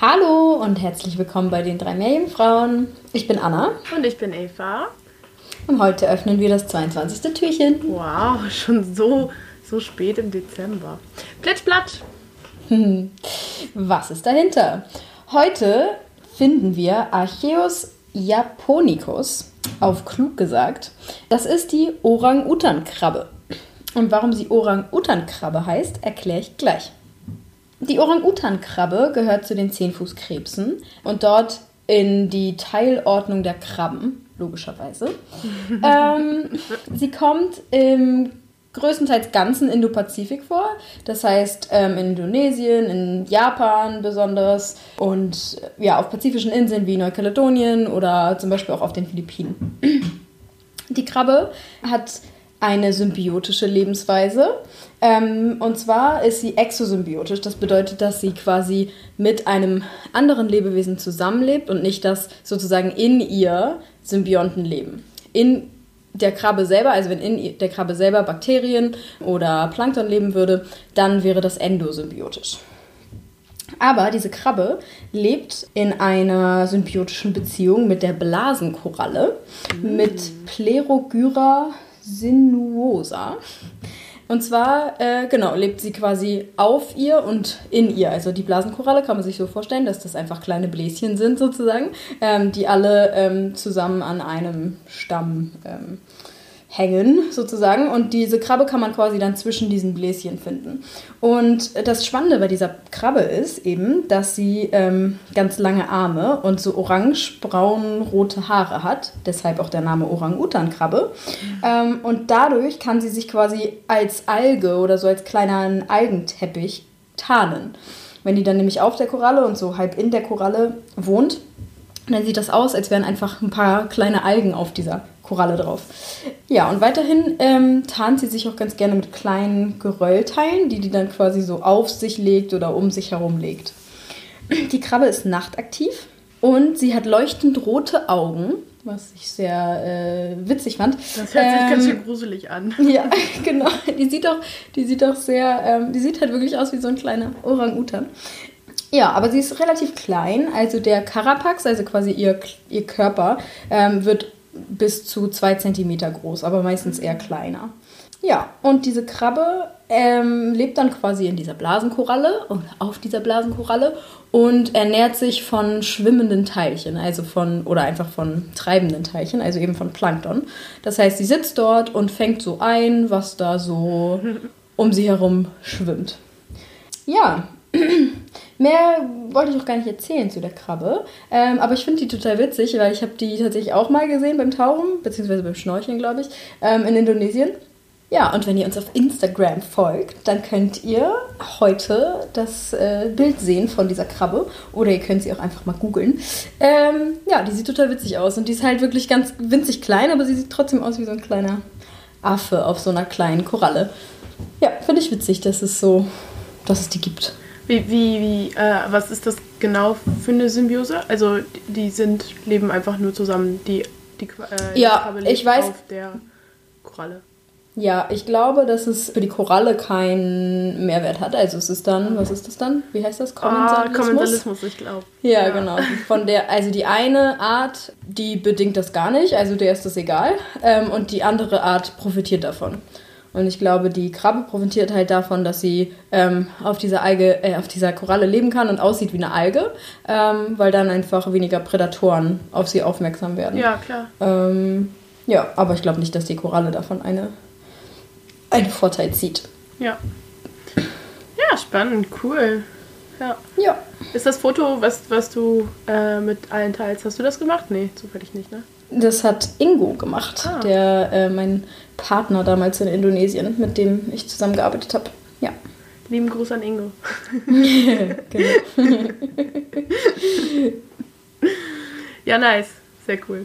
Hallo und herzlich willkommen bei den drei Meerjungfrauen. Ich bin Anna Und ich bin Eva. und heute öffnen wir das 22. Türchen. Wow, schon so, so spät im Dezember. Plitschplatsch. Was ist dahinter? Heute finden wir Archeus japonicus, auf klug gesagt. Das ist die Orang-Utan-Krabbe. Und warum sie Orang-Utan-Krabbe heißt, erkläre ich gleich. Die Orang-Utan-Krabbe gehört zu den Zehnfußkrebsen und dort in die Teilordnung der Krabben, logischerweise. ähm, sie kommt im größtenteils ganzen Indopazifik vor. Das heißt ähm, in Indonesien, in Japan besonders und ja, auf pazifischen Inseln wie Neukaledonien oder zum Beispiel auch auf den Philippinen. Die Krabbe hat eine symbiotische Lebensweise. Ähm, und zwar ist sie exosymbiotisch. Das bedeutet, dass sie quasi mit einem anderen Lebewesen zusammenlebt und nicht, dass sozusagen in ihr Symbionten leben. In der Krabbe selber, also wenn in der Krabbe selber Bakterien oder Plankton leben würde, dann wäre das endosymbiotisch. Aber diese Krabbe lebt in einer symbiotischen Beziehung mit der Blasenkoralle, mit Plerogyra sinuosa. Und zwar, äh, genau, lebt sie quasi auf ihr und in ihr. Also die Blasenkoralle kann man sich so vorstellen, dass das einfach kleine Bläschen sind sozusagen, ähm, die alle ähm, zusammen an einem Stamm ähm, hängen sozusagen. Und diese Krabbe kann man quasi dann zwischen diesen Bläschen finden. Und das Spannende bei dieser Krabbe ist eben, dass sie ähm, ganz lange Arme und so orange-braun-rote Haare hat. Deshalb auch der Name Orang-Utan-Krabbe. Ähm, und dadurch kann sie sich quasi als Alge oder so als kleiner Algenteppich tarnen. Wenn die dann nämlich auf der Koralle und so halb in der Koralle wohnt, dann sieht das aus, als wären einfach ein paar kleine Algen auf dieser Koralle drauf. Ja, und weiterhin ähm, tarnt sie sich auch ganz gerne mit kleinen Geröllteilen, die die dann quasi so auf sich legt oder um sich herum legt. Die Krabbe ist nachtaktiv und sie hat leuchtend rote Augen, was ich sehr äh, witzig fand. Das hört sich ganz Ähm, schön gruselig an. ja, genau. Die sieht doch, die sieht doch sehr, ähm, die sieht halt wirklich aus wie so ein kleiner Orang-Utan. Ja, aber sie ist relativ klein. Also der Carapax, also quasi ihr, ihr Körper, ähm, wird bis zu zwei Zentimeter groß, aber meistens eher kleiner. Ja, und diese Krabbe ähm, lebt dann quasi in dieser Blasenkoralle und auf dieser Blasenkoralle und ernährt sich von schwimmenden Teilchen, also von, oder einfach von treibenden Teilchen, also eben von Plankton. Das heißt, sie sitzt dort und fängt so ein, was da so um sie herum schwimmt. Ja, mehr wollte ich auch gar nicht erzählen zu der Krabbe. Ähm, aber ich finde die total witzig, weil ich habe die tatsächlich auch mal gesehen beim Tauchen, beziehungsweise beim Schnorcheln, glaube ich, ähm, in Indonesien. Ja, und wenn ihr uns auf Instagram folgt, dann könnt ihr heute das äh, Bild sehen von dieser Krabbe. Oder ihr könnt sie auch einfach mal googeln. Ähm, ja, die sieht total witzig aus. Und die ist halt wirklich ganz winzig klein, aber sie sieht trotzdem aus wie so ein kleiner Affe auf so einer kleinen Koralle. Ja, finde ich witzig, dass es so, dass es die gibt. Wie, wie, wie, äh, was ist das genau für eine Symbiose? Also die sind, leben einfach nur zusammen, die, die, äh, die Ja, Krabbe ich weiß- auf der Koralle. Ja, ich glaube, dass es für die Koralle keinen Mehrwert hat. Also es ist dann, was ist das dann? Wie heißt das? Ah, Kommensalismus? Kommensalismus, ich glaube. Ja, genau. Von der, also die eine Art, die bedingt das gar nicht, also der ist das egal. Ähm, und die andere Art profitiert davon. Und ich glaube, die Krabbe profitiert halt davon, dass sie ähm, auf dieser Alge, äh, auf dieser Koralle leben kann und aussieht wie eine Alge, ähm, weil dann einfach weniger Prädatoren auf sie aufmerksam werden. Ja, klar. Ähm, ja, aber ich glaube nicht, dass die Koralle davon eine, einen Vorteil zieht. Ja. Ja, spannend, cool. Ja. Ja. Ist das Foto, was, was du äh, mit allen teilst, hast du das gemacht? Nee, zufällig nicht, ne? Das hat Ingo gemacht, Ah. der äh, mein Partner damals in Indonesien, mit dem ich zusammengearbeitet habe. Ja. Lieben Gruß an Ingo. genau. Ja, nice. Sehr cool.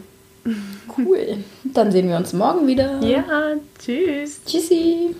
Cool. Dann sehen wir uns morgen wieder. Ja, tschüss. Tschüssi.